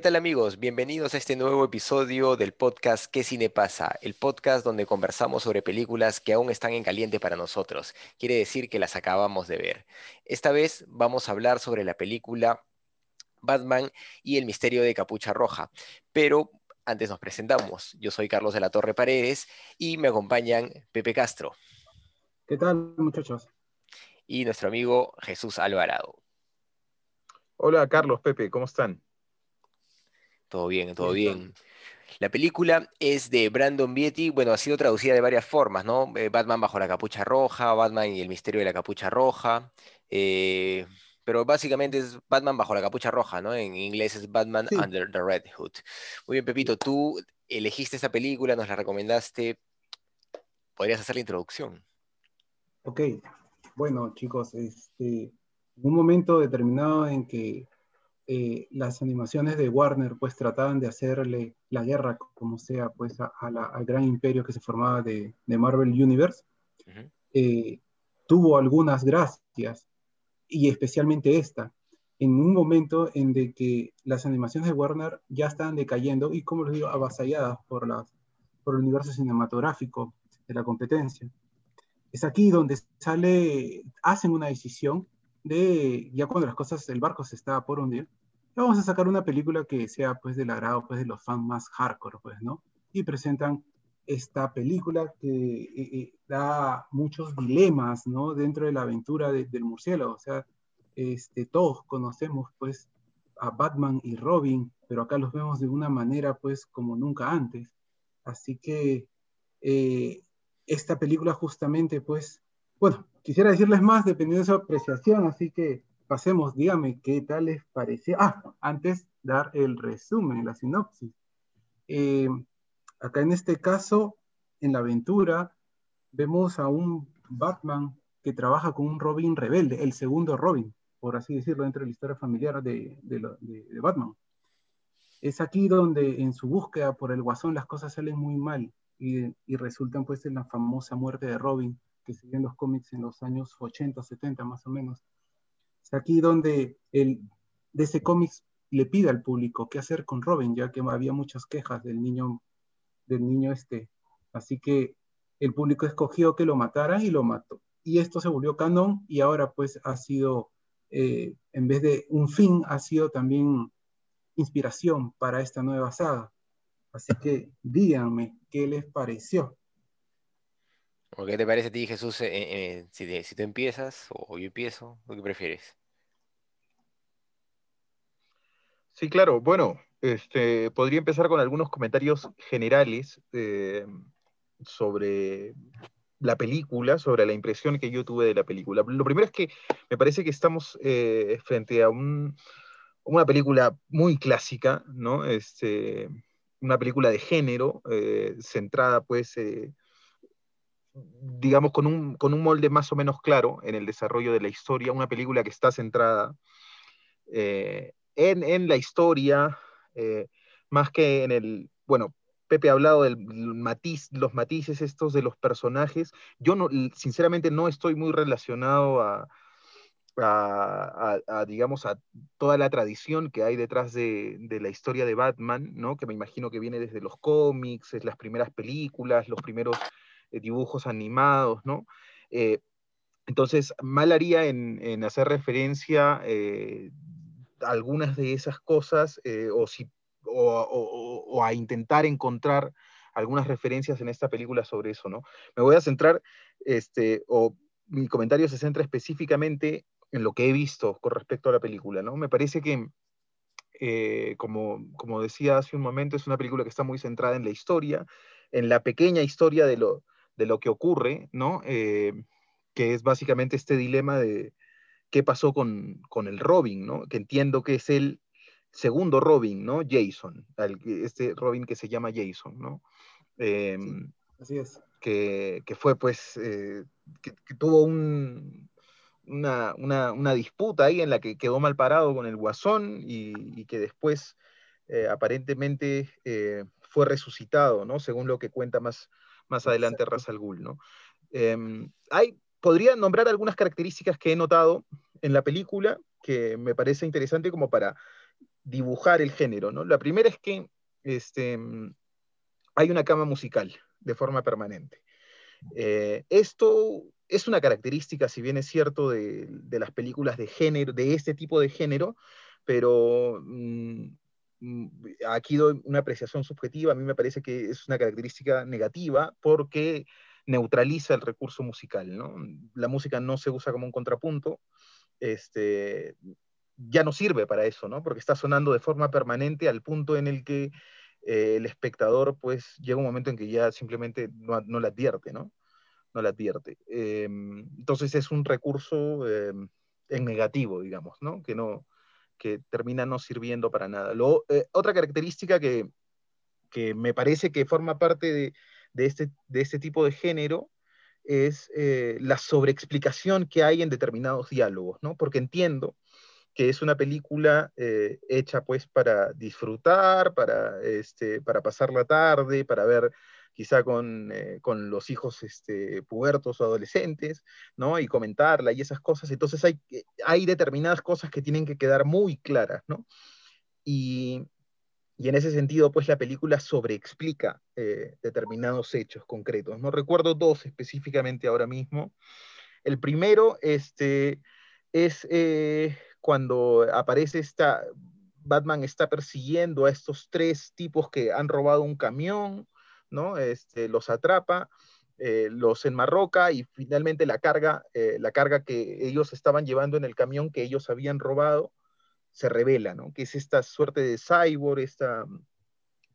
¿Qué tal amigos? Bienvenidos a este nuevo episodio del podcast ¿Qué cine pasa? El podcast donde conversamos sobre películas que aún están en caliente para nosotros. Quiere decir que las acabamos de ver. Esta vez vamos a hablar sobre la película Batman y el misterio de Capucha Roja. Pero antes nos presentamos. Yo soy Carlos de la Torre Paredes y me acompañan Pepe Castro. ¿Qué tal muchachos? Y nuestro amigo Jesús Alvarado. Hola Carlos, Pepe, ¿cómo están? Todo bien, todo bien. La película es de Brandon Beatty, bueno, ha sido traducida de varias formas, ¿no? Eh, Batman bajo la capucha roja, Batman y el misterio de la capucha roja, eh, pero básicamente es Batman bajo la capucha roja, ¿no? En inglés es Batman Under the Red Hood. Muy bien, Pepito, tú elegiste esta película, nos la recomendaste, podrías hacer la introducción. Ok, bueno chicos, este, en un momento determinado en que eh, las animaciones de Warner pues trataban de hacerle la guerra como sea pues al gran imperio que se formaba de, Marvel Universe. Eh, tuvo algunas gracias y especialmente esta, en un momento en de que las animaciones de Warner ya estaban decayendo y como les digo, avasalladas por, las, por el universo cinematográfico de la competencia. Es aquí donde sale, hacen una decisión de, ya cuando las cosas, el barco se estaba por hundir, vamos a sacar una película que sea pues del agrado pues de los fans más hardcore, pues, ¿no? Y presentan esta película que eh, eh, da muchos dilemas, ¿no? Dentro de la aventura del murciélago, o sea, este, todos conocemos pues a Batman y Robin, pero acá los vemos de una manera pues como nunca antes. Así que eh, esta película justamente pues, bueno, quisiera decirles más dependiendo de su apreciación, así que pasemos, dígame qué tal les pareció. Ah, antes dar el resumen, la sinopsis. Eh, acá en este caso, en la aventura, vemos a un Batman que trabaja con un Robin rebelde, el segundo Robin, por así decirlo, dentro de la historia familiar de, Batman. Es aquí donde en su búsqueda por el guasón las cosas salen muy mal y, y resultan pues en la famosa muerte de Robin que se en los cómics en los años 80, 70 más o menos aquí donde el, ese cómic le pide al público qué hacer con Robin, ya que había muchas quejas del niño, del niño este. Así que el público escogió que lo matara y lo mató. Y esto se volvió canon y ahora pues ha sido, eh, en vez de un fin, ha sido también inspiración para esta nueva saga. Así que díganme qué les pareció. ¿Qué te parece a ti, Jesús, eh, eh, si, si, tú empiezas o yo empiezo? ¿O qué prefieres? Sí, claro. Bueno, este, podría empezar con algunos comentarios generales eh, sobre la película, sobre la impresión que yo tuve de la película. Lo primero es que me parece que estamos frente a una película muy clásica, ¿no? Este, una película de género, centrada pues digamos, con un, con un molde más o menos claro en el desarrollo de la historia, una película que está centrada eh, en, la historia, eh, más que en el, bueno, Pepe ha hablado del matiz, los matices estos de los personajes. Yo no, sinceramente no estoy muy relacionado a, digamos, a toda la tradición que hay detrás de, de, la historia de Batman, ¿no? Que me imagino que viene desde los cómics, las primeras películas, los primeros eh, dibujos animados, ¿no? Eh, entonces, mal haría en, hacer referencia algunas de esas cosas o, si, o, a intentar encontrar algunas referencias en esta película sobre eso, ¿no? Me voy a centrar, este, o mi comentario se centra específicamente en lo que he visto con respecto a la película, ¿no? Me parece que, como, como decía hace un momento, es una película que está muy centrada en la historia, en la pequeña historia de lo, de lo que ocurre, ¿no? Eh, que es básicamente este dilema de, qué pasó con, con, el Robin, ¿no? Que entiendo que es el segundo Robin, ¿no? Jason, este Robin que se llama Jason, ¿no? Em, así es. Que, que fue pues, eh, que, tuvo un, una, una, una, disputa ahí en la que quedó mal parado con el Guasón y, y que después eh, aparentemente eh, fue resucitado, ¿no? Según lo que cuenta más, más adelante Ras al Ghul, ¿no? Em, hay, podría nombrar algunas características que he notado en la película que me parece interesante como para dibujar el género. La primera es que este, hay una cama musical de forma permanente. Eh, esto es una característica, si bien es cierto, de, las películas de género, de este tipo de género, pero mm, mm, aquí doy una apreciación subjetiva, a mí me parece que es una característica negativa porque neutraliza el recurso musical, ¿no? La música no se usa como un contrapunto, este, ya no sirve para eso, ¿no? Porque está sonando de forma permanente al punto en el que eh, el espectador, pues, llega un momento en que ya simplemente no, no la advierte, ¿no? No la advierte. Em, entonces es un recurso em, en negativo, digamos, ¿no? Que, no, que termina no sirviendo para nada. Eh, otra característica que, que, me parece que forma parte de, de, este, de este tipo de género es eh, la sobreexplicación que hay en determinados diálogos, ¿no? Porque entiendo que es una película eh, hecha pues para disfrutar, para, este, para pasar la tarde, para ver quizá con, eh, con los hijos este, pubertos o adolescentes, ¿no? Y comentarla y esas cosas. Entonces hay, hay determinadas cosas que tienen que quedar muy claras, ¿no? Y, y en ese sentido, pues la película sobreexplica determinados hechos concretos. No recuerdo dos específicamente ahora mismo. El primero este, es cuando aparece esta, Batman está persiguiendo a estos tres tipos que han robado un camión, ¿no? Este, los atrapa, eh, los enmarroca y finalmente la carga, eh, la carga que ellos estaban llevando en el camión que ellos habían robado, se revela, ¿no? Que es esta suerte de cyborg, esta,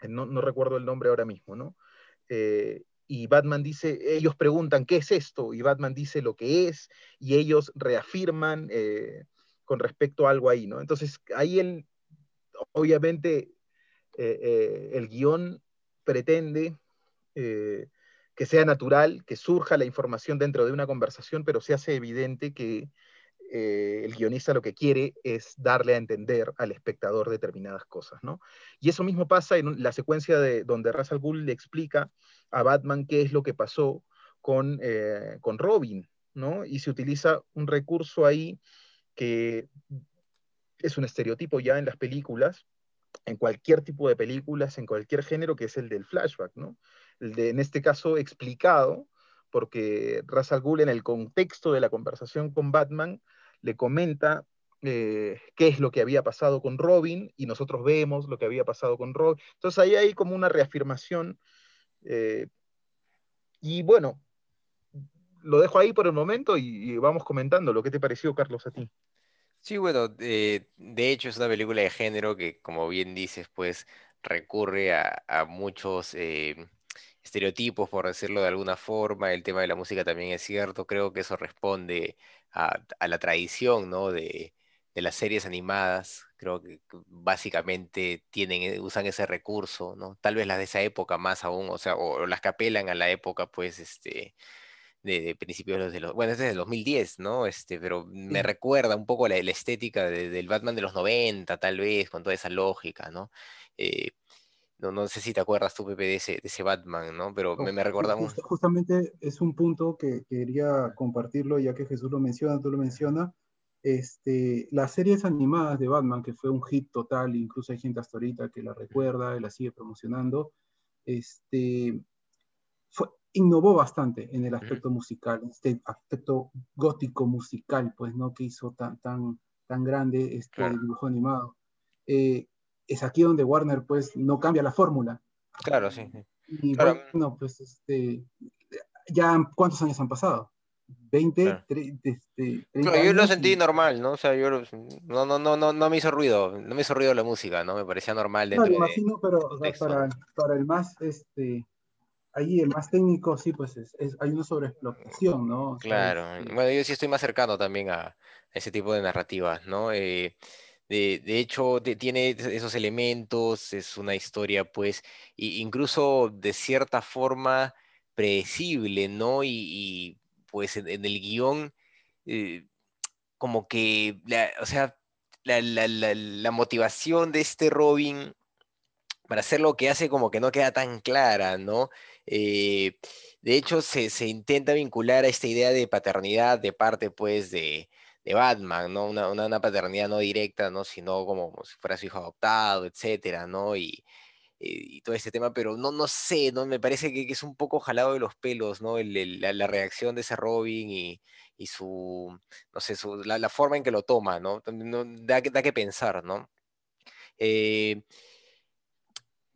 no, no recuerdo el nombre ahora mismo, ¿no? Eh, y Batman dice, ellos preguntan, ¿qué es esto? Y Batman dice lo que es, y ellos reafirman con respecto a algo ahí, ¿no? Entonces, ahí el, obviamente, eh, eh, el guion pretende eh, que sea natural, que surja la información dentro de una conversación, pero se hace evidente que el guionista lo que quiere es darle a entender al espectador determinadas cosas, ¿no? Y eso mismo pasa en la secuencia de donde Ra's al Ghul le explica a Batman qué es lo que pasó con, con Robin, ¿no? Y se utiliza un recurso ahí que es un estereotipo ya en las películas, en cualquier tipo de películas, en cualquier género, que es el del flashback, ¿no? En este caso, explicado, porque Ra's al Ghul en el contexto de la conversación con Batman le comenta eh, qué es lo que había pasado con Robin y nosotros vemos lo que había pasado con Robin. Entonces ahí hay como una reafirmación. Eh, y bueno, lo dejo ahí por el momento y, vamos comentando. ¿Lo que te pareció, Carlos, a ti? Sí, bueno, de hecho es una película de género que, como bien dices, pues recurre a, muchos eh, estereotipos, por decirlo de alguna forma. El tema de la música también es cierto. Creo que eso responde a, la tradición, ¿no? De, de las series animadas. Creo que básicamente tienen, eh, usan ese recurso, ¿no? Tal vez las de esa época más aún, o sea, o las que apelan a la época, pues, este de, principios de los, bueno, es desde el 2010, ¿no? Este, pero me recuerda un poco la, la estética del Batman de los 90, tal vez, con toda esa lógica, ¿no? Eh, no, no sé si te acuerdas tú, Pepe, de ese, de ese Batman, ¿no? Pero me, me recuerda Justamente es un punto que quería compartirlo, ya que Jesús lo menciona, tú lo mencionas. Este, las series animadas de Batman, que fue un hit total, incluso hay gente hasta ahorita que la recuerda y la sigue promocionando, este, fue, innovó bastante en el aspecto musical, este aspecto gótico musical, pues, ¿no? Que hizo tan, tan, tan grande este dibujo animado. Eh, es aquí donde Warner, pues, no cambia la fórmula. Claro, sí. Y bueno, pues, este, ya, ¿cuántos años han pasado? 20, 30, este, yo lo sentí normal, ¿no? O sea, yo no, no, no, no, no me hizo ruido, no me hizo ruido la música, ¿no? Me parecía normal dentro no, imagino, pero para, para, el más, este, ahí el más técnico, sí, pues es, hay una sobreexplotación, ¿no? claro, este bueno, yo sí estoy más cercano también a ese tipo de narrativas, ¿no? Eh, de, hecho, tiene esos elementos, es una historia, pues, incluso de cierta forma predecible, ¿no? Y, pues en, el guion, eh, como que, o sea, la, la, motivación de este Robin para hacer lo que hace como que no queda tan clara, ¿no? Eh, de hecho, se, intenta vincular a esta idea de paternidad de parte, pues, de, Batman, ¿no? Una, paternidad no directa, ¿no? Sino como, si fuera su hijo adoptado, etcétera, ¿no? Y, todo este tema, pero no, no sé, ¿no? Me parece que, es un poco jalado de los pelos, ¿no? la, reacción de ese Robin y, su, no sé, la, forma en que lo toma, ¿no? da, da que pensar, ¿no? Eh,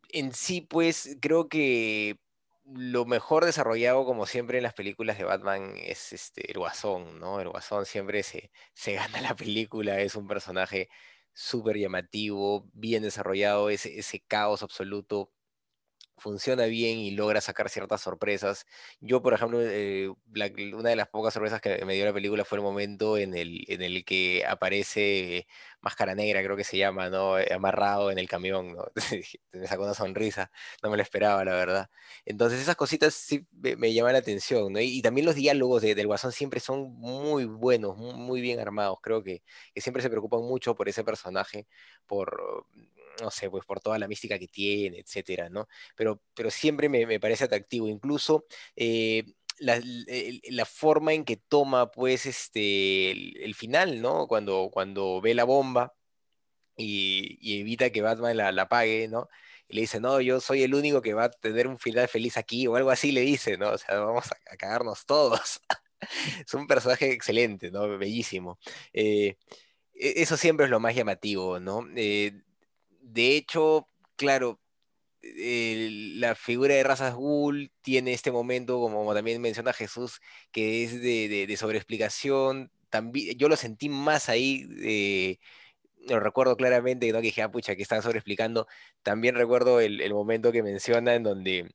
en sí, pues, creo que lo mejor desarrollado, como siempre en las películas de Batman, es este, el Guasón, ¿no? El Guasón siempre se, se gana la película, es un personaje súper llamativo, bien desarrollado, ese, ese caos absoluto funciona bien y logra sacar ciertas sorpresas. Yo, por ejemplo, eh, una de las pocas sorpresas que me dio la película fue el momento en el, en el que aparece Máscara Negra, creo que se llama, ¿no? Eh, amarrado en el camión, ¿no? me sacó una sonrisa, no me lo esperaba, la verdad. Entonces esas cositas sí me, llaman la atención, ¿no? Y, también los diálogos del Guasón siempre son muy buenos, muy, bien armados. Creo que, que siempre se preocupan mucho por ese personaje, por no sé, pues por toda la mística que tiene, etcétera, ¿no? Pero, pero siempre me, parece atractivo, incluso eh, la, forma en que toma, pues, este, el, final, ¿no? Cuando, cuando ve la bomba y, evita que Batman la, la pague, ¿no? Y le dice, no, yo soy el único que va a tener un final feliz aquí, o algo así le dice, ¿no? O sea, vamos a, cagarnos todos. es un personaje excelente, ¿no? Bellísimo. Eh, e, eso siempre es lo más llamativo, ¿no? Eh, de hecho, claro, la figura de Razas Ghul tiene este momento, como también menciona Jesús, que es de, sobreexplicación. También, yo lo sentí más ahí, lo recuerdo claramente, ¿no? que dije, ah, pucha, que están sobreexplicando. También recuerdo el, el momento que menciona en donde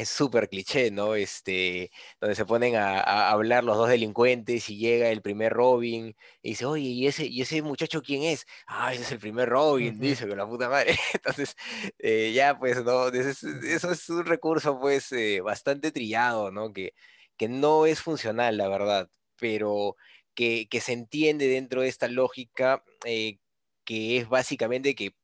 es súper cliché, ¿no? Este, donde se ponen a, hablar los dos delincuentes y llega el primer Robin y dice, oye, ¿y ese, ¿y ese muchacho quién es? Ah, ese es el primer Robin, dice, con la puta madre. Entonces, eh, ya, pues, ¿no? Eso es, un recurso, pues, eh, bastante trillado, ¿no? Que, que no es funcional, la verdad, pero que, que se entiende dentro de esta lógica, eh, que es básicamente que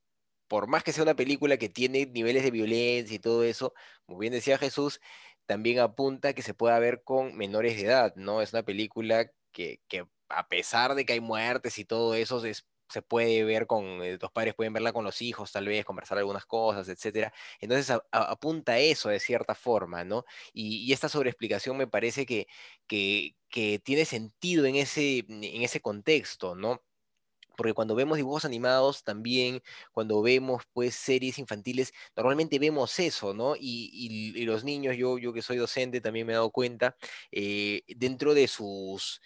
por más que sea una película que tiene niveles de violencia y todo eso, como bien decía Jesús, también apunta que se pueda ver con menores de edad, ¿no? Es una película que, a pesar de que hay muertes y todo eso, se puede ver con, eh, los padres pueden verla con los hijos, tal vez, conversar algunas cosas, etc. Entonces apunta a eso de cierta forma, ¿no? Y, esta sobreexplicación me parece que, que, que, tiene sentido en ese, en ese contexto, ¿no? Porque cuando vemos dibujos animados también, cuando vemos pues series infantiles, normalmente vemos eso, ¿no? Y, los niños, yo, yo que soy docente también me he dado cuenta, eh, dentro de sus...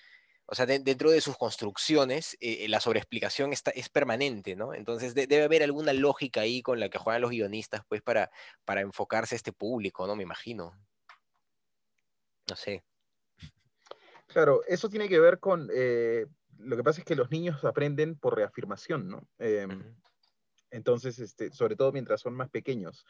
O sea, dentro de sus construcciones, eh, la sobreexplicación está, es permanente, ¿no? Entonces debe haber alguna lógica ahí con la que juegan los guionistas, pues, para, para enfocarse a este público, ¿no? Me imagino. No sé. Claro, eso tiene que ver con, eh, lo que pasa es que los niños aprenden por reafirmación, ¿no? Em, entonces, este, sobre todo mientras son más pequeños,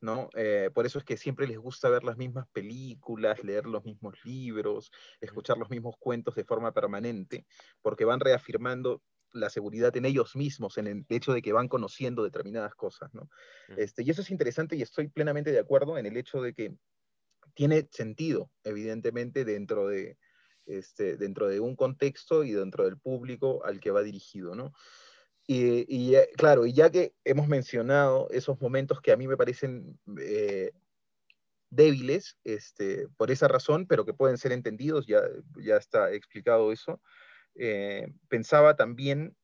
¿no? Eh, por eso es que siempre les gusta ver las mismas películas, leer los mismos libros, escuchar los mismos cuentos de forma permanente, porque van reafirmando la seguridad en ellos mismos, en el hecho de que van conociendo determinadas cosas, ¿no? este, y eso es interesante y estoy plenamente de acuerdo en el hecho de que tiene sentido, evidentemente, dentro de, este, dentro de un contexto y dentro del público al que va dirigido, ¿no? Y, claro, y ya que hemos mencionado esos momentos que a mí me parecen eh, débiles, este, por esa razón, pero que pueden ser entendidos, ya, ya está explicado eso, eh, pensaba también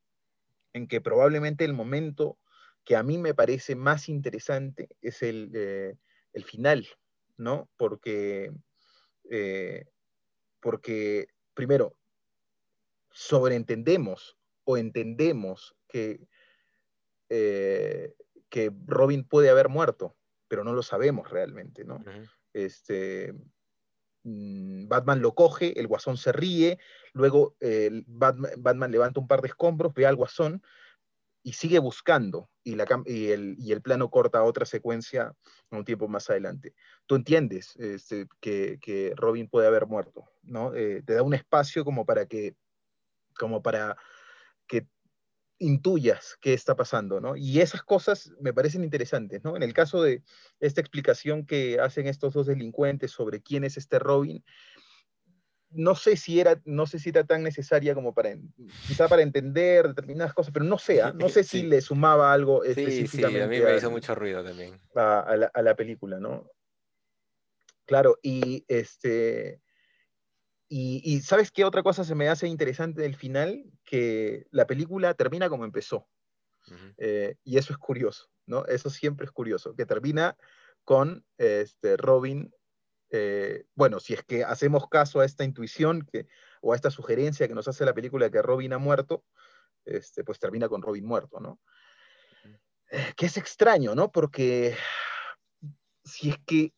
en que probablemente el momento que a mí me parece más interesante es el, eh, el final, ¿no? Porque porque, primero, sobreentendemos o entendemos que, eh, que Robin puede haber muerto, pero no lo sabemos realmente, ¿no? este, mm, Batman lo coge, el guasón se ríe, luego el Batman, Batman levanta un par de escombros, ve al guasón y sigue buscando, y, la, y, el, y, el, plano corta otra secuencia un tiempo más adelante. Tú entiendes este, que, que, Robin puede haber muerto, ¿no? Eh, te da un espacio como para que, como para que intuyas qué está pasando, ¿no? Y esas cosas me parecen interesantes, ¿no? En el caso de esta explicación que hacen estos dos delincuentes sobre quién es este Robin, no sé si era, no sé si era tan necesaria como para, quizá para entender determinadas cosas, pero no sé, ¿ah? no sé si le sumaba algo específicamente. Sí, a mí me hizo mucho ruido también. A, a, la, a, la, película, ¿no? Claro, y este, y, y, ¿sabes qué otra cosa se me hace interesante del final? Que la película termina como empezó. Uh -huh. eh, y eso es curioso, ¿no? Eso siempre es curioso, que termina con este, Robin eh, bueno, si es que hacemos caso a esta intuición que, o a esta sugerencia que nos hace la película de que Robin ha muerto, este, pues termina con Robin muerto, ¿no? Eh, que es extraño, ¿no? Porque si es que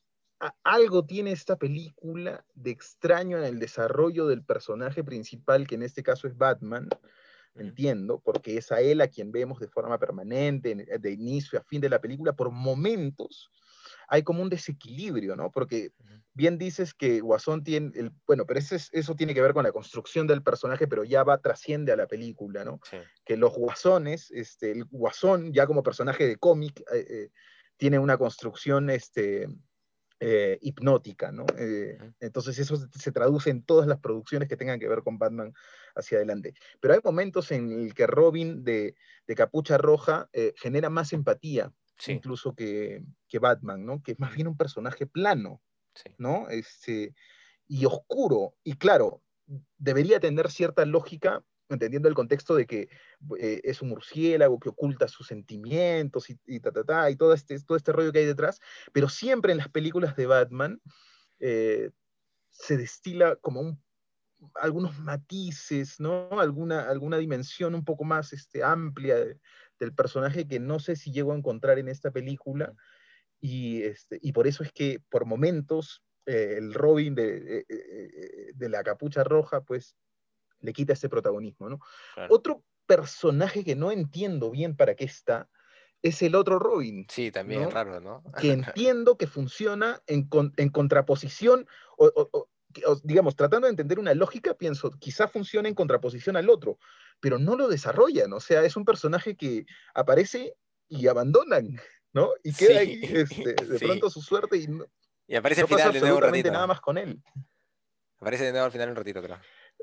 algo tiene esta película de extraño en el desarrollo del personaje principal, que en este caso es Batman, entiendo, porque es a él a quien vemos de forma permanente, de inicio a fin de la película, por momentos hay como un desequilibrio, ¿no? Porque bien dices que Guasón tiene, el, bueno, pero eso, eso tiene que ver con la construcción del personaje, pero ya va, trasciende a la película, ¿no? Sí. Que los Guasones, este, el Guasón ya como personaje de cómic, eh, eh, tiene una construcción, este, eh, hipnótica, ¿no? Eh, entonces eso se traduce en todas las producciones que tengan que ver con Batman hacia adelante. Pero hay momentos en el que Robin de, de Capucha Roja eh, genera más empatía, sí. incluso que, que, Batman, ¿no? Que es más bien un personaje plano, sí. ¿no? Este, y oscuro. Y claro, debería tener cierta lógica entendiendo el contexto de que eh, es un murciélago que oculta sus sentimientos y, y, ta, ta, ta, y todo, este, todo este rollo que hay detrás, pero siempre en las películas de Batman eh, se destila como un, algunos matices, ¿no? Alguna, alguna dimensión un poco más este, amplia de, del personaje que no sé si llego a encontrar en esta película, y, este, y por eso es que por momentos eh, el Robin de, de la capucha roja, pues le quita ese protagonismo, ¿no? Claro. Otro personaje que no entiendo bien para qué está es el otro Robin. Sí, también ¿no? es raro, ¿no? que entiendo que funciona en, con, en contraposición, o, o, o, digamos, tratando de entender una lógica, pienso, quizá funciona en contraposición al otro, pero no lo desarrollan, o sea, es un personaje que aparece y abandonan, ¿no? Y queda sí. ahí, este, de sí. pronto su suerte y no, y aparece no al final pasa de nuevo un ratito. nada más con él. Aparece de nuevo al final un ratito, creo.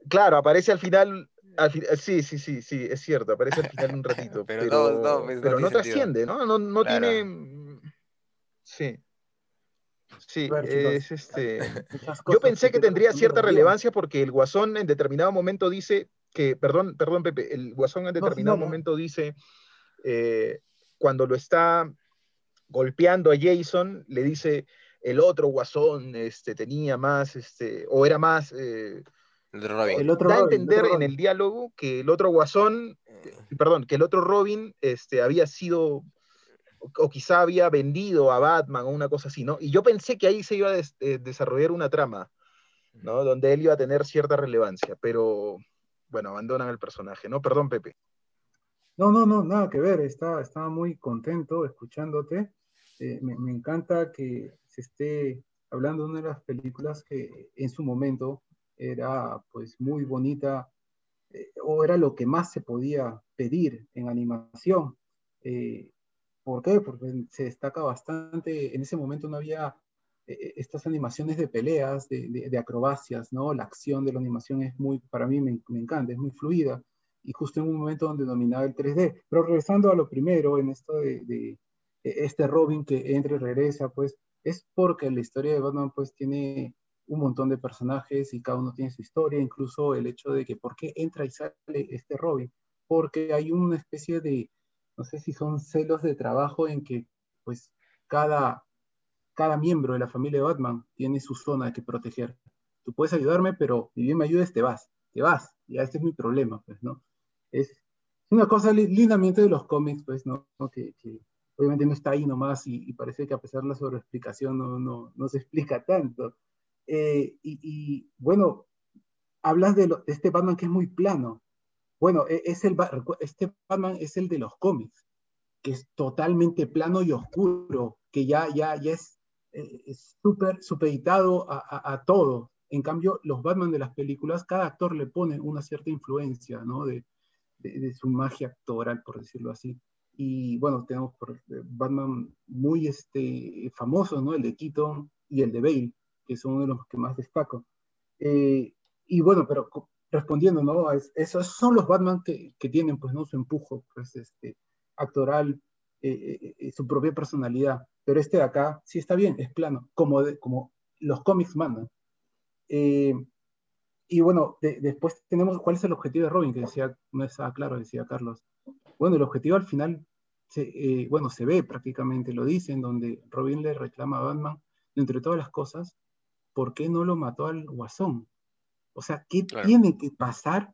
Claro, aparece al final, al fi sí, sí, sí, sí, es cierto, aparece al final un ratito, pero, pero, no, no, pues, pero no trasciende, ¿no? No, no claro. tiene... Sí. Sí, es este... Yo pensé que tendría cierta relevancia porque el Guasón en determinado momento dice que, perdón, perdón Pepe, el Guasón en determinado no, no, momento dice, eh, cuando lo está golpeando a Jason, le dice, el otro Guasón este, tenía más, este, o era más... Eh, el otro Robin. El otro da a entender en el diálogo que el otro Guasón, eh, perdón, que el otro Robin este, había sido, o quizá había vendido a Batman o una cosa así, ¿no? Y yo pensé que ahí se iba a des eh, desarrollar una trama, ¿no? Donde él iba a tener cierta relevancia, pero bueno, abandonan el personaje, ¿no? Perdón, Pepe. No, no, no, nada que ver, estaba, estaba muy contento escuchándote. Eh, me, me encanta que se esté hablando de una de las películas que en su momento era pues muy bonita, eh, o era lo que más se podía pedir en animación. Eh, ¿Por qué? Porque se destaca bastante, en ese momento no había eh, estas animaciones de peleas, de, de, de, acrobacias, ¿no? La acción de la animación es muy, para mí me, me, encanta, es muy fluida, y justo en un momento donde dominaba el 3D. Pero regresando a lo primero, en esto de, de este Robin que entra y regresa, pues es porque la historia de Batman pues tiene un montón de personajes y cada uno tiene su historia, incluso el hecho de que por qué entra y sale este Robin, porque hay una especie de, no sé si son celos de trabajo en que pues cada, cada miembro de la familia de Batman tiene su zona que proteger. Tú puedes ayudarme, pero si bien me ayudes, te vas, te vas, ya este es mi problema, pues, ¿no? Es una cosa lindamente de los cómics, pues, ¿no? Que, que obviamente no está ahí nomás y, parece que a pesar de la sobreexplicación no, no, no se explica tanto. Eh, y, bueno, hablas de, de, este Batman que es muy plano. Bueno, e, es el, este Batman es el de los cómics, que es totalmente plano y oscuro, que ya, ya, ya es eh, súper supeditado a, a, todo. En cambio, los Batman de las películas, cada actor le pone una cierta influencia, ¿no? De, de, de su magia actoral, por decirlo así. Y bueno, tenemos por eh, Batman muy este, famosos, ¿no? El de Keaton y el de Bale, que son uno de los que más destaco. Eh, y bueno, pero respondiendo, ¿no? esos son los Batman que, que, tienen, pues, ¿no? Su empujo, pues, este, actoral, eh, eh, su propia personalidad. Pero este de acá sí está bien, es plano, como, de, como los cómics mandan. y bueno, de, después tenemos cuál es el objetivo de Robin, que decía, no estaba claro, decía Carlos. Bueno, el objetivo al final, eh, bueno, se ve prácticamente, lo dicen, donde Robin le reclama a Batman, entre todas las cosas, ¿por qué no lo mató al guasón? O sea, ¿qué claro. tiene que pasar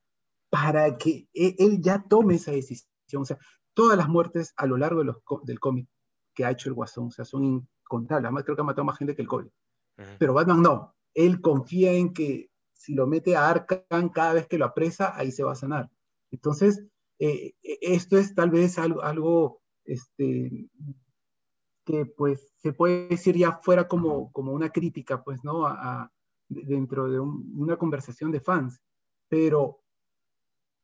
para que e, él ya tome esa decisión? O sea, todas las muertes a lo largo de los, del cómic que ha hecho el guasón, o sea, son incontables. Además, creo que ha matado más gente que el COVID. Uh -huh. Pero Batman no. Él confía en que si lo mete a Arkham cada vez que lo apresa, ahí se va a sanar. Entonces, eh, esto es tal vez algo, algo este, que pues se puede decir ya fuera como, como una crítica, pues, ¿no? A dentro de un, una conversación de fans, pero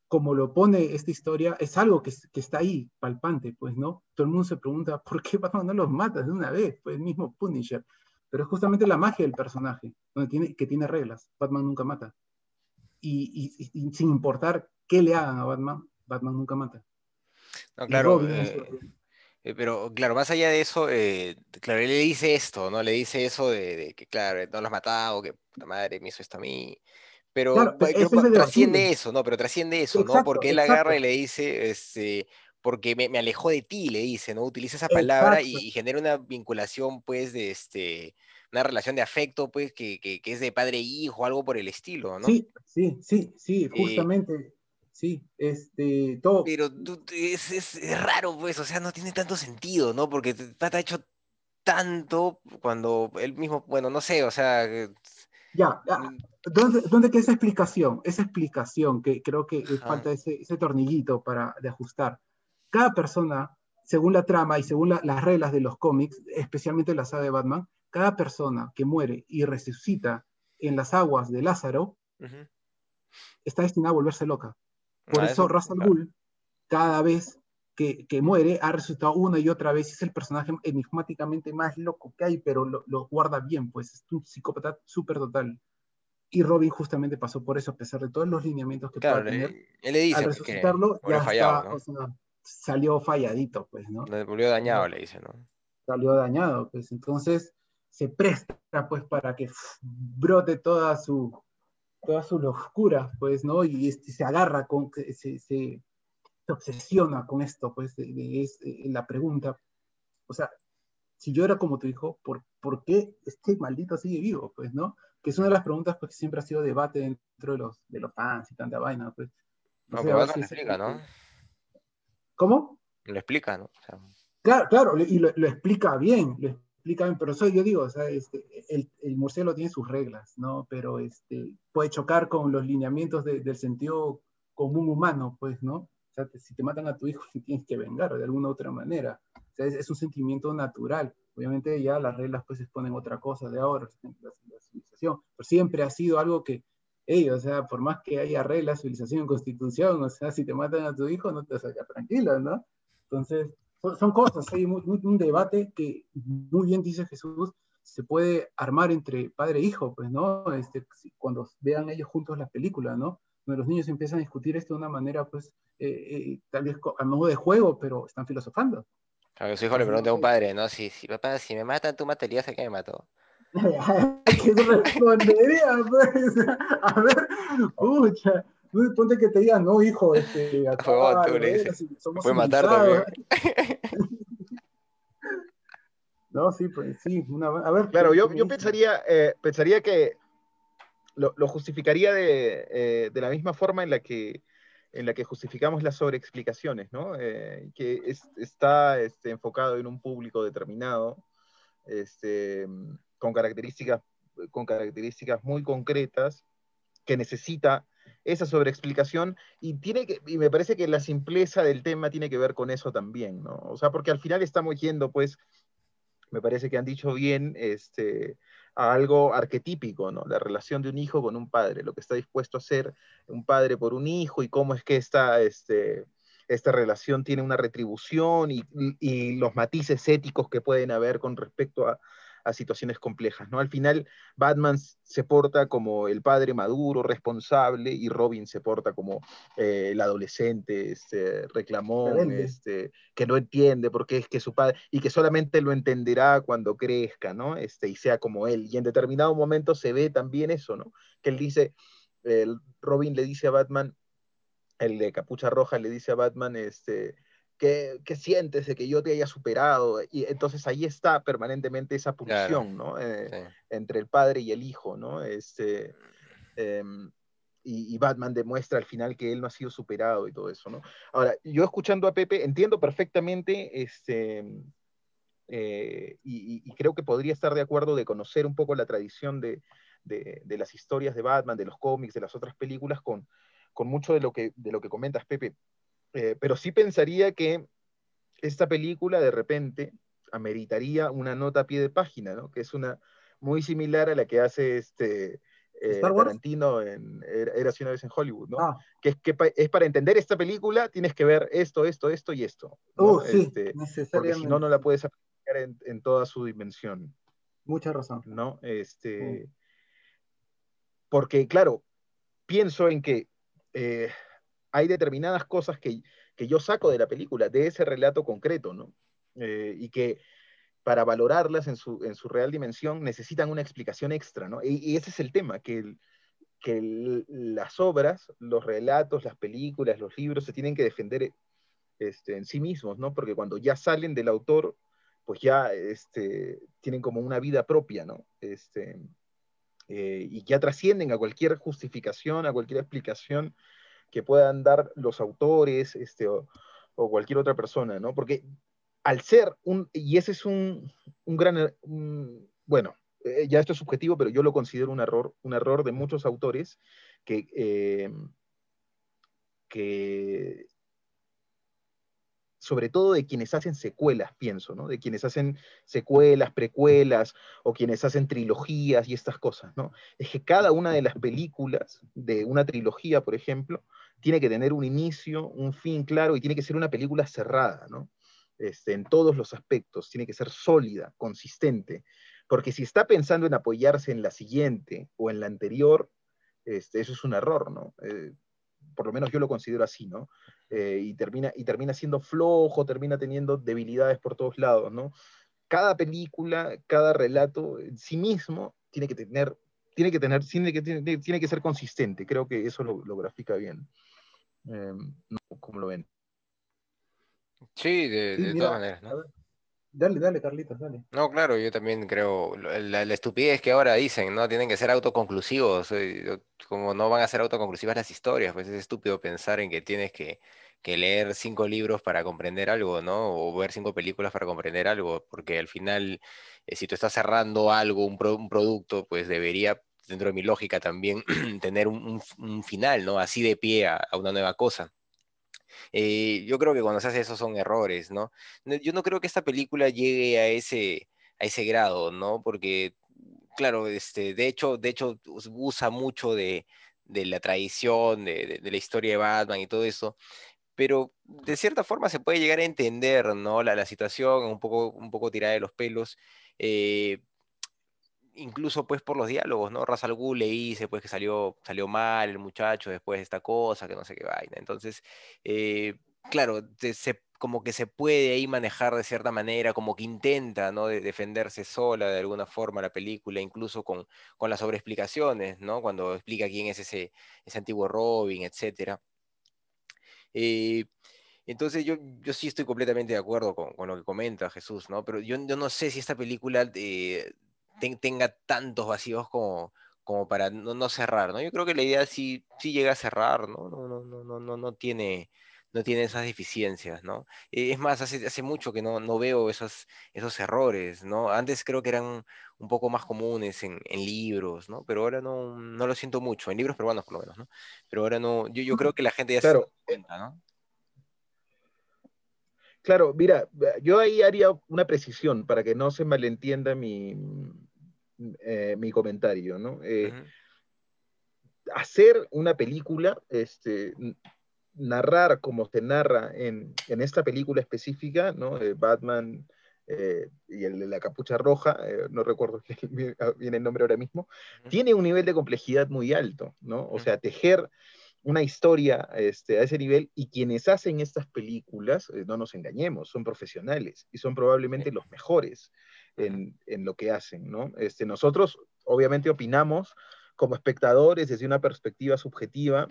como lo pone esta historia, es algo que, que, está ahí, palpante, pues, ¿no? Todo el mundo se pregunta, ¿por qué Batman no los mata de una vez? Pues el mismo Punisher. Pero es justamente la magia del personaje, donde tiene, que tiene reglas. Batman nunca mata. Y, y, y sin importar qué le hagan a Batman, Batman nunca mata. No, claro, eh, eh, pero claro, más allá de eso, eh, claro, él le dice esto, ¿no? Le dice eso de, de que, claro, no lo has matado, que puta madre me hizo esto a mí. Pero Claro, creo eso que es de trasciende eso, ¿no? Pero trasciende eso, ¿no? Porque él agarra exacto. y le dice, este, porque me, me alejó de ti, le dice, ¿no? Utiliza esa palabra y, genera una vinculación, pues, de este, una relación de afecto, pues, que, que, que es de padre e hijo, algo por el estilo, ¿no? Sí, sí, sí, sí, Eh, justamente, sí, este, todo, pero tú- es, es, raro, pues, o sea, no tiene tanto sentido, ¿no? Porque el pata ha hecho tanto cuando él mismo, bueno, no sé, o sea, eh, ya, ya, mm, ¿dónde, dónde queda esa explicación? Esa explicación que creo que ajá, falta ese, ese tornillito para de ajustar. Cada persona, según la trama y según la- las reglas de los cómics, especialmente la saga de Batman, cada persona que muere y resucita en las aguas de Lázaro ujú. está destinada a volverse loca. Por Ah, eso eso, al claro. Ghul, cada vez que, que muere, ha resucitado una y otra vez. Es el personaje enigmáticamente más loco que hay, pero lo, lo guarda bien, pues es un psicópata súper total. Y Robin justamente pasó por eso, a pesar de todos los lineamientos que Claro, tener. le- él le Al dice que resucitarlo, volvió ya fallado, está, ¿no? o sea, salió falladito, pues, ¿no? Le volvió dañado, le dice, ¿no? Salió dañado, pues. Entonces se presta, pues, para que brote toda su, toda su locura, pues, ¿no? Y este, se agarra con, se, se, se obsesiona con esto, pues, de, de- es, la pregunta. O sea, si yo era como tu hijo, ¿por, ¿por qué este maldito sigue vivo? Pues, ¿no? Que es una de las preguntas pues, que siempre ha sido debate dentro de los, de los fans y tanta vaina, pues. No No, explica, ¿no? ¿Cómo? Lo explica, ¿no? O sea, Claro, claro, y lo, lo explica bien, lo explica bien, pero eso yo digo, o sea, este, el, el murciélago tiene sus reglas, ¿no? Pero este, puede chocar con los lineamientos de- del sentido común humano, pues, ¿no? O sea, si te matan a tu hijo, tienes que vengar de alguna u otra manera. O sea, es, es un sentimiento natural. Obviamente ya las reglas pues exponen otra cosa de ahora, la, la civilización, pero siempre ha sido algo que, hey, o sea, por más que haya reglas, civilización, constitución, o sea, si te matan a tu hijo, no te sacas tranquilo, ¿no? Entonces, son, son cosas, hay muy- muy- un debate que muy bien dice Jesús, se puede armar entre padre e hijo, pues, ¿no? Este, cuando vean ellos juntos las películas, ¿no? Donde los niños empiezan a discutir esto de una manera, pues, eh, eh, tal vez a modo de juego, pero están filosofando. claro, su hijo le pregunta a un padre, ¿no? Si, si papá, si me matan, tú matarías a quien me mató. ¿Qué respondería, pues? A ver, pucha. No, Ponte que te digan, no, hijo, este, tú a ver, dices, si somos puede matar también. No, sí, pues sí. Una, a ver, Claro, ¿qué- yo, yo pensaría, eh, pensaría que lo, lo justificaría de, eh, de la misma forma en la que en la que justificamos las sobreexplicaciones, ¿no? Eh, que está este, enfocado en un público determinado, este, con, características, con características muy concretas, que necesita esa sobreexplicación y, tiene que, y me parece que la simpleza del tema tiene que ver con eso también, ¿no? O sea, porque al final estamos yendo, pues, me parece que han dicho bien, este, a algo arquetípico, ¿no? La relación de un hijo con un padre, lo que está dispuesto a hacer un padre por un hijo y cómo es que esta, este, esta relación tiene una retribución y, y, los matices éticos que pueden haber con respecto a, a situaciones complejas, ¿no? Al final, Batman se porta como el padre maduro, responsable, y Robin se porta como eh, el adolescente, este, reclamón, este, que no entiende por qué es que su padre, y que solamente lo entenderá cuando crezca, ¿no? Este, y sea como él. Y en determinado momento se ve también eso, ¿no? Que él dice, el Robin le dice a Batman, el de capucha roja le dice a Batman, este, ¿Qué, sientes de que yo te haya superado? Y entonces ahí está permanentemente esa pulsión, ¿no? Eh, entre el padre y el hijo, ¿no? Este, em, y, Batman demuestra al final que él no ha sido superado y todo eso, ¿no? Ahora, yo escuchando a Pepe entiendo perfectamente, este, eh, y, creo que podría estar de acuerdo de conocer un poco la tradición de, de, de, las historias de Batman, de los cómics, de las otras películas, con, con mucho de lo, que, de lo que comentas, Pepe. Eh, pero sí pensaría que esta película de repente ameritaría una nota a pie de página, ¿no? Que es una muy similar a la que hace este eh, Tarantino en Era una vez en Hollywood, ¿no? Ah. Que, es, que es para entender esta película tienes que ver esto, esto, esto y esto. Uh, sí, este, porque si no, no la puedes aplicar en, toda su dimensión. Mucha razón. ¿No? Este, Porque, claro, pienso en que eh, hay determinadas cosas que, yo saco de la película, de ese relato concreto, ¿no? Eh, y que para valorarlas en su, en su, real dimensión necesitan una explicación extra, ¿no? Y, ese es el tema, que, que las obras, los relatos, las películas, los libros se tienen que defender este, en sí mismos, ¿no? Porque cuando ya salen del autor, pues ya este, tienen como una vida propia, ¿no? Este, eh, y ya trascienden a cualquier justificación, a cualquier explicación que puedan dar los autores este, o, cualquier otra persona, ¿no? Porque al ser un, y ese es un, gran, bueno, eh, ya esto es subjetivo, pero yo lo considero un error, un error de muchos autores que, eh, que sobre todo de quienes hacen secuelas, pienso, ¿no? De quienes hacen secuelas, precuelas, o quienes hacen trilogías y estas cosas, ¿no? Es que cada una de las películas de una trilogía, por ejemplo, tiene que tener un inicio, un fin claro, y tiene que ser una película cerrada, ¿no? Este, en todos los aspectos, tiene que ser sólida, consistente, porque si está pensando en apoyarse en la siguiente o en la anterior, este, eso es un error, ¿no? Eh, por lo menos yo lo considero así, ¿no? Eh, y, termina, y termina siendo flojo, termina teniendo debilidades por todos lados, ¿no? Cada película, cada relato en sí mismo tiene que tener, tiene que tener, tiene que, tiene, que ser consistente, creo que eso lo, grafica bien. Em, ¿Cómo lo ven? Sí, de, todas maneras, ¿no? Dale, dale, Carlitos, dale. No, claro, yo también creo, la, estupidez que ahora dicen, ¿no? Tienen que ser autoconclusivos, eh, como no van a ser autoconclusivas las historias, pues es estúpido pensar en que tienes que, leer cinco libros para comprender algo, ¿no? O ver cinco películas para comprender algo, porque al final, eh, si tú estás cerrando algo, un, producto, pues debería, dentro de mi lógica también, tener un, final, ¿no? Así de pie a una nueva cosa. Eh, yo creo que cuando se hace eso son errores, ¿no? Yo no creo que esta película llegue a ese, a ese grado, ¿no? Porque, claro, este, de, hecho, de hecho usa mucho de, la tradición, de, la historia de Batman y todo eso, pero de cierta forma se puede llegar a entender, ¿no? La, la situación un poco, un poco tirada de los pelos. Eh, incluso pues por los diálogos, ¿no? Ra's al le dice pues que salió, salió mal el muchacho después de esta cosa, que no sé qué vaina. Entonces, eh, claro, como que se puede ahí manejar de cierta manera, como que intenta, ¿no? De defenderse sola de alguna forma la película, incluso con, con las sobreexplicaciones, ¿no? Cuando explica quién es ese, ese antiguo Robin, etc. Eh, entonces yo, yo sí estoy completamente de acuerdo con, con, lo que comenta Jesús, ¿no? Pero yo, yo no sé si esta película eh, tenga tantos vacíos como, como para no, no cerrar, ¿no? Yo creo que la idea sí, sí llega a cerrar, ¿no? No, no, no, no, no, no tiene, no tiene esas deficiencias, ¿no? Eh, Es más, hace, hace mucho que no, no veo esos, esos errores, ¿no? Antes creo que eran un poco más comunes en, en libros, ¿no? Pero ahora no, no lo siento mucho, en libros peruanos por lo menos, ¿no? Pero ahora no, yo, yo creo que la gente ya se Claro, da cuenta, ¿no? Claro, mira, yo ahí haría una precisión para que no se malentienda mi, eh, mi comentario, ¿no? Eh, hacer una película, este, narrar como se narra en, en esta película específica, ¿no? Eh, Batman eh, y el de la capucha roja, eh, no recuerdo bien, bien el nombre ahora mismo, ujú, tiene un nivel de complejidad muy alto, ¿no? O sea, tejer una historia este, a ese nivel y quienes hacen estas películas, eh, no nos engañemos, son profesionales y son probablemente los mejores en, en lo que hacen, ¿no? Este, nosotros obviamente opinamos como espectadores desde una perspectiva subjetiva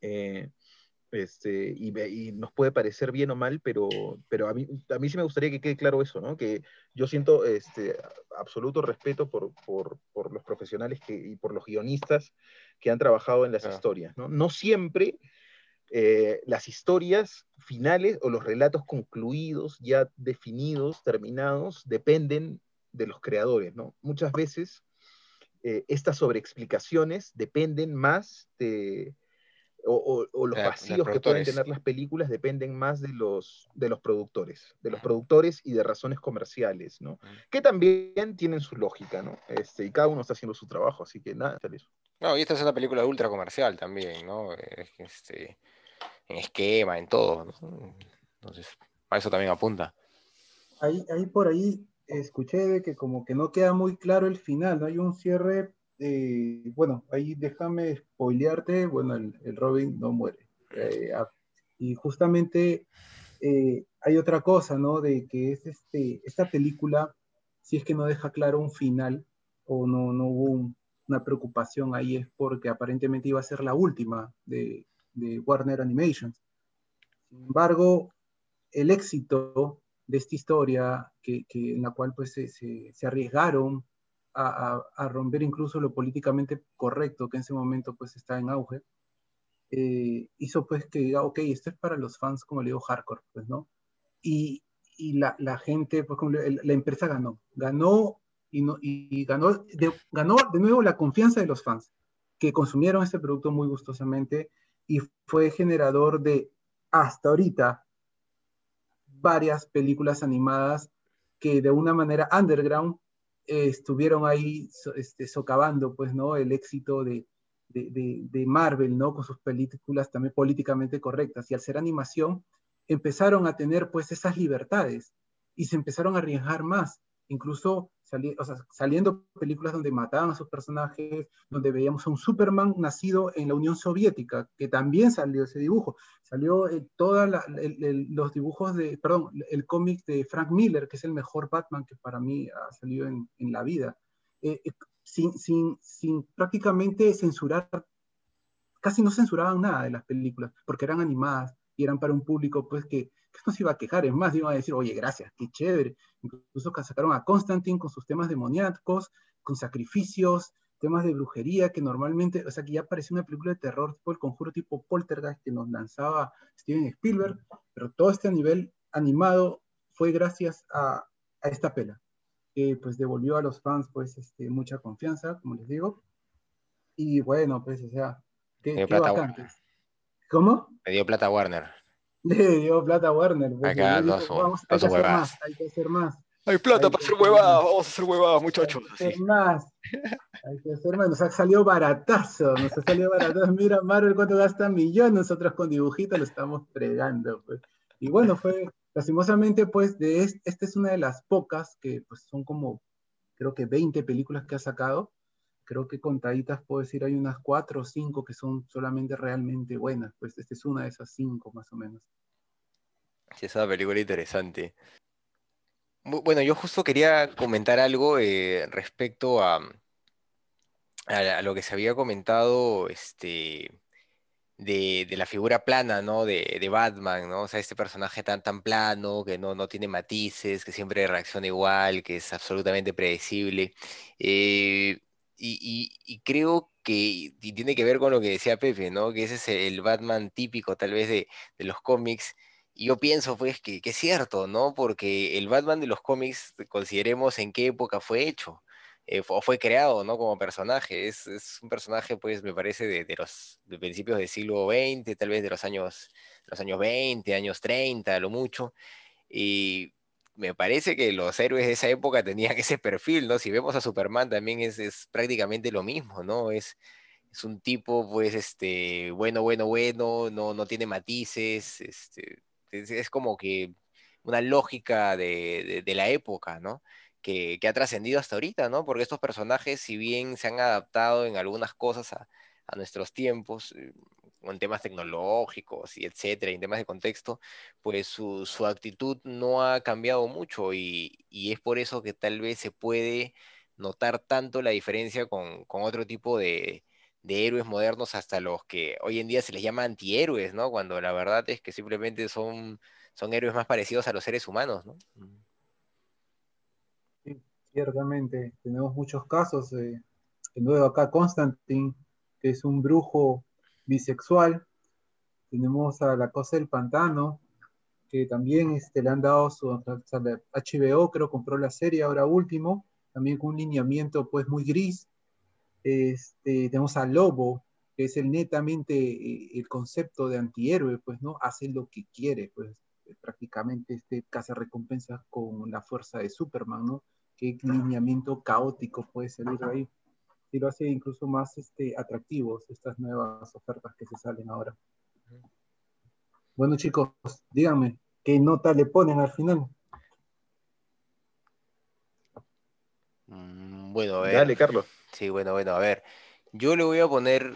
eh, este, y, y nos puede parecer bien o mal, pero, pero a, mí, a mí sí me gustaría que quede claro eso, ¿no? Que yo siento este, absoluto respeto por, por, por los profesionales que, y por los guionistas que han trabajado en las historias, ¿no? No siempre eh, las historias finales o los relatos concluidos, ya definidos, terminados, dependen de los creadores, ¿no? Muchas veces eh, estas sobreexplicaciones dependen más de, o, o- o los vacíos que pueden tener las películas dependen más de los, de los productores, de los productores y de razones comerciales, ¿no? Que también tienen su lógica, ¿no? Este, y cada uno está haciendo su trabajo, así que nada, tal eso. No, y esta es una película ultra comercial también, ¿no? Eh, Este, en esquema, en todo, ¿no? Entonces, a eso también apunta. Ahí, ahí por ahí escuché de que como que no queda muy claro el final, ¿no? Hay un cierre, eh, bueno, ahí déjame spoilearte, bueno, el, el Robin no muere. Eh, a- y justamente eh, hay otra cosa, ¿no? De que es este, esta película, si es que no deja claro un final o no, no hubo un- una preocupación ahí, es porque aparentemente iba a ser la última de, de Warner Animations. Sin embargo, el éxito de esta historia, que, que en la cual pues se, se, se arriesgaron a, a, a, romper incluso lo políticamente correcto que en ese momento pues está en auge, eh, hizo pues que diga, ok, esto es para los fans, como le digo, hardcore, pues, ¿no? Y, y la, la, gente, pues, como le, la empresa ganó, ganó y, no, y ganó, de, ganó de nuevo la confianza de los fans, que consumieron este producto muy gustosamente y fue generador de, hasta ahorita, varias películas animadas que de una manera underground eh, estuvieron ahí este, socavando, pues, ¿no? El éxito de, de, de, de, Marvel, ¿no? Con sus películas también políticamente correctas. Y al ser animación, empezaron a tener, pues, esas libertades y se empezaron a arriesgar más. Incluso sali o sea, saliendo películas donde mataban a sus personajes, donde veíamos a un Superman nacido en la Unión Soviética, que también salió ese dibujo. Salió eh, todos los dibujos de, perdón, el cómic de Frank Miller, que es el mejor Batman que para mí ha salido en, en la vida. Eh, sin, sin, sin prácticamente censurar, casi no censuraban nada de las películas, porque eran animadas y eran para un público pues que, que no se iba a quejar, es más, iban a decir, oye, gracias, qué chévere. Incluso sacaron a Constantine con sus temas demoníacos, con sacrificios, temas de brujería, que normalmente, o sea, que ya parecía una película de terror, tipo el conjuro tipo Poltergeist que nos lanzaba Steven Spielberg, pero todo este nivel animado fue gracias a, a esta pela que pues devolvió a los fans pues este, mucha confianza, como les digo. Y bueno, pues o sea, qué, qué bacán. Pues. ¿Cómo? Le dio plata Warner. Le dio plata a Warner. Acá dijo, dos, vamos, hay, que hacer más, hay que hacer más. Hay plata hay para hacer huevadas, vamos a hacer huevadas, muchachos. Hay que hacer más. Hay que hacer más. Nos ha salido baratazo, nos ha salido baratazo. Mira, Marvel, cuánto gasta millones, nosotros con dibujitos lo estamos fregando. Pues. Y bueno, fue, lastimosamente, pues, de este, esta es una de las pocas que pues, son como, creo que 20 películas que ha sacado. Creo que contaditas puedo decir hay unas 4 o 5 que son solamente realmente buenas. Pues esta es una de esas 5 más o menos. Sí, es una película interesante. Bueno, yo justo quería comentar algo eh, respecto a, a, a, lo que se había comentado este, de, de, la figura plana, ¿no? De, de, Batman, ¿no? O sea, este personaje tan, tan plano, que no, no tiene matices, que siempre reacciona igual, que es absolutamente predecible. Eh, y, creo que tiene que ver con lo que decía Pepe, ¿no? Que ese es el Batman típico tal vez de, los cómics. Y yo pienso pues que, es cierto, ¿no? Porque el Batman de los cómics, consideremos en qué época fue hecho. Eh, o fue creado, ¿no? Como personaje. Es, un personaje, pues, me parece, de, los principios del siglo XX, tal vez de los años, los años 20, años 30, lo mucho. Y me parece que los héroes de esa época tenían ese perfil, ¿no? Si vemos a Superman también es, prácticamente lo mismo, ¿no? Es, es un tipo, pues, este, bueno, bueno, bueno, no, no tiene matices, este, es, como que una lógica de, la época, ¿no? Que, ha trascendido hasta ahorita, ¿no? Porque estos personajes, si bien se han adaptado en algunas cosas a, a nuestros tiempos, eh, en temas tecnológicos y etcétera, en temas de contexto, pues su, actitud no ha cambiado mucho y, es por eso que tal vez se puede notar tanto la diferencia con, otro tipo de, héroes modernos hasta los que hoy en día se les llama antihéroes, ¿no? Cuando la verdad es que simplemente son, son héroes más parecidos a los seres humanos, ¿no? Sí, ciertamente. Tenemos muchos casos. de nuevo acá Constantine, que es un brujo bisexual. Tenemos a La Cosa del Pantano, que también este, le han dado su HBO, creo compró la serie ahora último, también con un lineamiento pues muy gris. Este, tenemos a Lobo, que es el netamente eh, el concepto de antihéroe, pues, ¿no? Hace lo que quiere, pues, prácticamente este caza recompensas con la fuerza de Superman, ¿no? Qué lineamiento caótico puede salir ahí y lo hace incluso más este, atractivos estas nuevas ofertas que se salen ahora. Bueno chicos, díganme, ¿qué nota le ponen al final? Mm, bueno, a ver. Dale, Carlos. Sí, bueno, bueno, a ver. Yo le voy a poner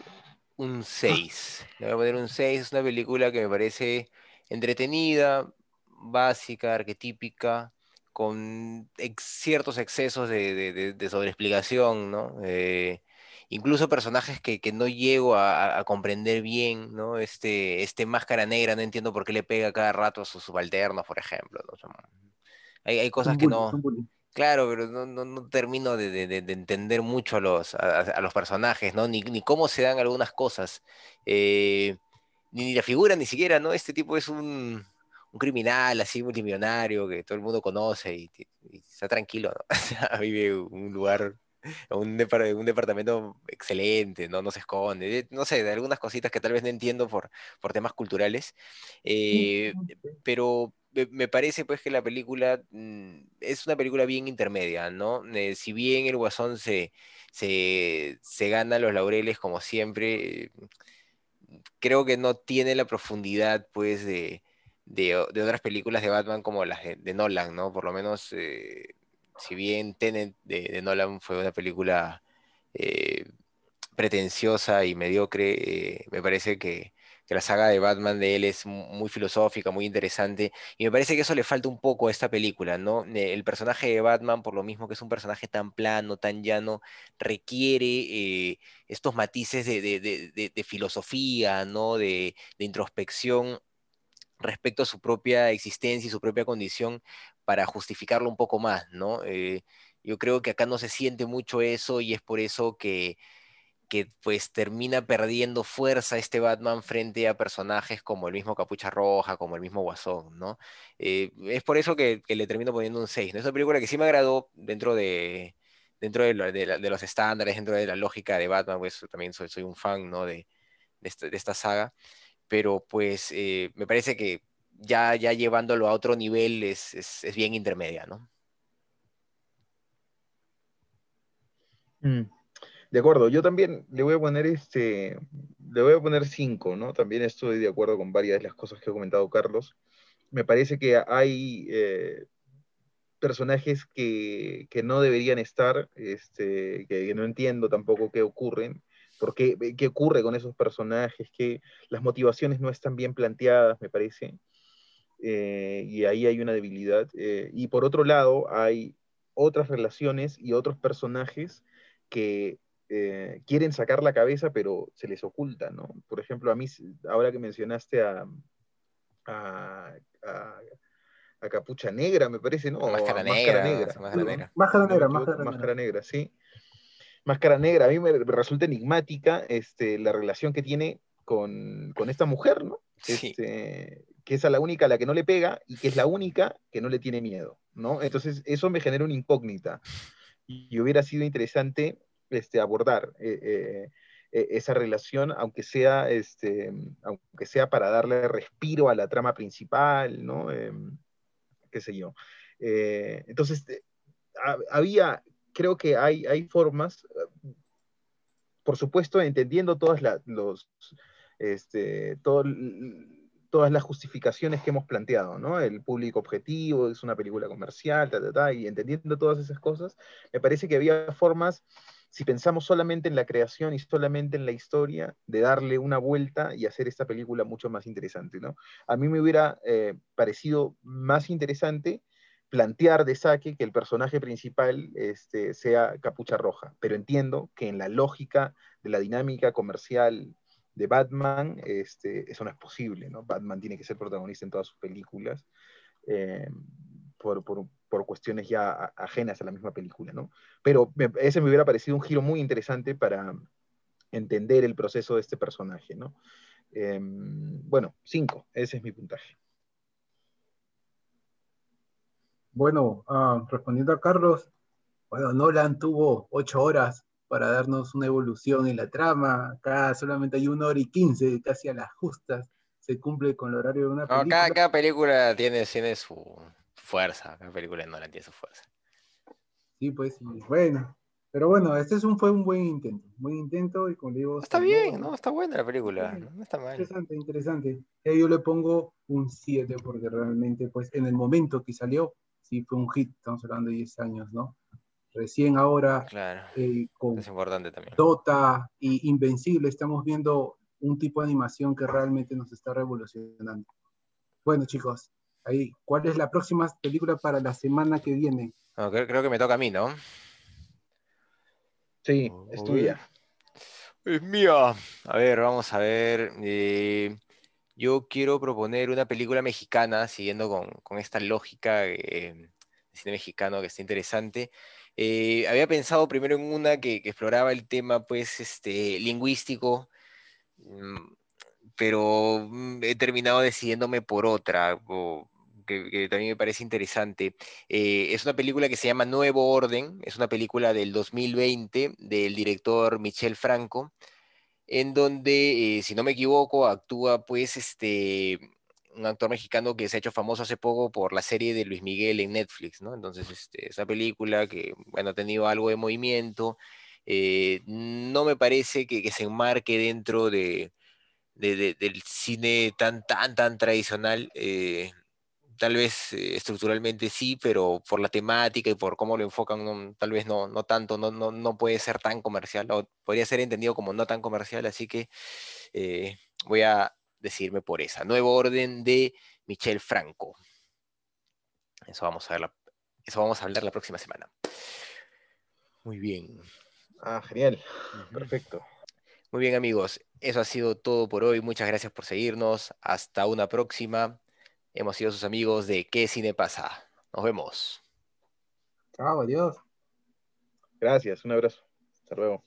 un 6. Le voy a poner un 6. Es una película que me parece entretenida, básica, arquetípica, con ciertos excesos de, de, sobreexplicación, ¿no? Eh, incluso personajes que, no llego a, comprender bien, ¿no? Este, este máscara negra, no entiendo por qué le pega cada rato a sus subalternos, por ejemplo. Hay, cosas que no... Claro, pero no, termino de, entender mucho a los, a, los personajes, ¿no? Ni, cómo se dan algunas cosas. Eh, ni, ni la figura, ni siquiera, ¿no? Este tipo es un un criminal así multimillonario que todo el mundo conoce y, está tranquilo, ¿no? vive en un lugar, un, un departamento excelente, ¿no? No se esconde, no sé, de algunas cositas que tal vez no entiendo por, por temas culturales, eh, pero me parece pues que la película mm, es una película bien intermedia, ¿no? Eh, si bien el Guasón se, se, se gana los laureles como siempre, creo que no tiene la profundidad pues de de, otras películas de Batman como las de, Nolan, ¿no? Por lo menos, eh, si bien Tenet de, Nolan fue una película eh, pretenciosa y mediocre, eh, me parece que, la saga de Batman de él es muy filosófica, muy interesante, y me parece que eso le falta un poco a esta película, ¿no? El personaje de Batman, por lo mismo que es un personaje tan plano, tan llano, requiere estos matices de, filosofía, ¿no? De, introspección respecto a su propia existencia y su propia condición para justificarlo un poco más, ¿no? Eh, yo creo que acá no se siente mucho eso y es por eso que, que pues termina perdiendo fuerza este Batman frente a personajes como el mismo Capucha Roja, como el mismo Guasón, ¿no? Eh, es por eso que, le termino poniendo un 6, ¿no? Es una película que sí me agradó dentro de dentro de, los estándares, dentro de la lógica de Batman, pues también soy, soy un fan, ¿no? De esta saga pero pues eh, me parece que ya, ya llevándolo a otro nivel es, es, bien intermedia, ¿no? Mm, de acuerdo, yo también le voy a poner este, le voy a poner cinco, ¿no? También estoy de acuerdo con varias de las cosas que ha comentado Carlos. Me parece que hay eh, personajes que, que, no deberían estar, este, que, no entiendo tampoco qué ocurren, porque eh, qué ocurre con esos personajes, que las motivaciones no están bien planteadas, me parece, eh, y ahí hay una debilidad. Eh, y por otro lado, hay otras relaciones y otros personajes que quieren sacar la cabeza, pero se les oculta, ¿no? Por ejemplo, a mí, ahora que mencionaste a, a, Capucha Negra, me parece, ¿no? Máscara, negra, máscara negra. Máscara negra. Máscara negra, máscara negra, sí Máscara Negra, a mí me resulta enigmática este, la relación que tiene con, esta mujer, ¿no? Este, que es a la única a la que no le pega y que es la única que no le tiene miedo, ¿no? Entonces, eso me genera una incógnita. Y hubiera sido interesante este, abordar eh, eh, e, esa relación, aunque sea, este, aunque sea para darle respiro a la trama principal, ¿no? Em, qué sé yo. Eh, entonces, había, creo que hay, hay formas, por supuesto, entendiendo todas los, este, todas las justificaciones que hemos planteado, ¿no? El público objetivo, es una película comercial, y entendiendo todas esas cosas, me parece que había formas si pensamos solamente en la creación y solamente en la historia, de darle una vuelta y hacer esta película mucho más interesante, ¿no? A mí me hubiera eh, parecido más interesante plantear de saque que el personaje principal este, sea Capucha Roja, pero entiendo que en la lógica de la dinámica comercial de Batman, este, eso no es posible, ¿no? Batman tiene que ser protagonista en todas sus películas. Eh, por, por cuestiones ya ajenas a la misma película, ¿no? Pero ese me hubiera parecido un giro muy interesante para entender el proceso de este personaje, ¿no? Em, bueno, cinco, ese es mi puntaje. Bueno, ah, respondiendo a Carlos, bueno, Nolan tuvo ocho horas para darnos una evolución en la trama, acá solamente hay una hora y quince, casi a las justas, se cumple con el horario de una película. cada, película tiene, tiene su, fuerza. La película no la tiene su fuerza. Sí, pues, bueno. Pero bueno, este es un, fue un buen intento. Buen intento y como digo. Está bien, ¿no? Está buena la película. No está mal. Interesante, interesante. Yo le pongo un 7 porque realmente, pues, en el momento que salió, sí fue un hit. Estamos hablando de 10 años, ¿no? Recién ahora, claro. Eh, con es importante también. Dota y Invencible, estamos viendo un tipo de animación que realmente nos está revolucionando. Bueno, chicos, Ahí, ¿cuál es la próxima película para la semana que viene? creo, que me toca a mí, ¿no? Sí, es tuya. Es mía. A ver, vamos a ver. Eh, yo quiero proponer una película mexicana, siguiendo con, esta lógica eh, de cine mexicano que está interesante. Eh, había pensado primero en una que, exploraba el tema, pues, este, lingüístico, mm, pero mm, he terminado decidiéndome por otra que, también me parece interesante. Eh, es una película que se llama Nuevo Orden, es una película del 2020 del director Michel Franco, en donde, eh, si no me equivoco, actúa pues este un actor mexicano que se ha hecho famoso hace poco por la serie de Luis Miguel en Netflix, ¿no? Entonces, este, esa película que, ha tenido algo de movimiento, eh, no me parece que, se enmarque dentro de, del cine tan, tan, tan tradicional tal vez eh, estructuralmente sí, pero por la temática y por cómo lo enfocan, tal vez no, no tanto, no, no, no, puede ser tan comercial, o podría ser entendido como no tan comercial, así que eh, voy a decirme por esa. Nuevo orden de Michel Franco. Eso vamos a ver, eso vamos a hablar la próxima semana. Muy bien. Ah, genial. Perfecto. Muy bien amigos, eso ha sido todo por hoy. Muchas gracias por seguirnos. Hasta una próxima. Hemos sido sus amigos de ¿Qué cine pasa? Nos vemos. Chao, adiós. Gracias, un abrazo. Hasta luego.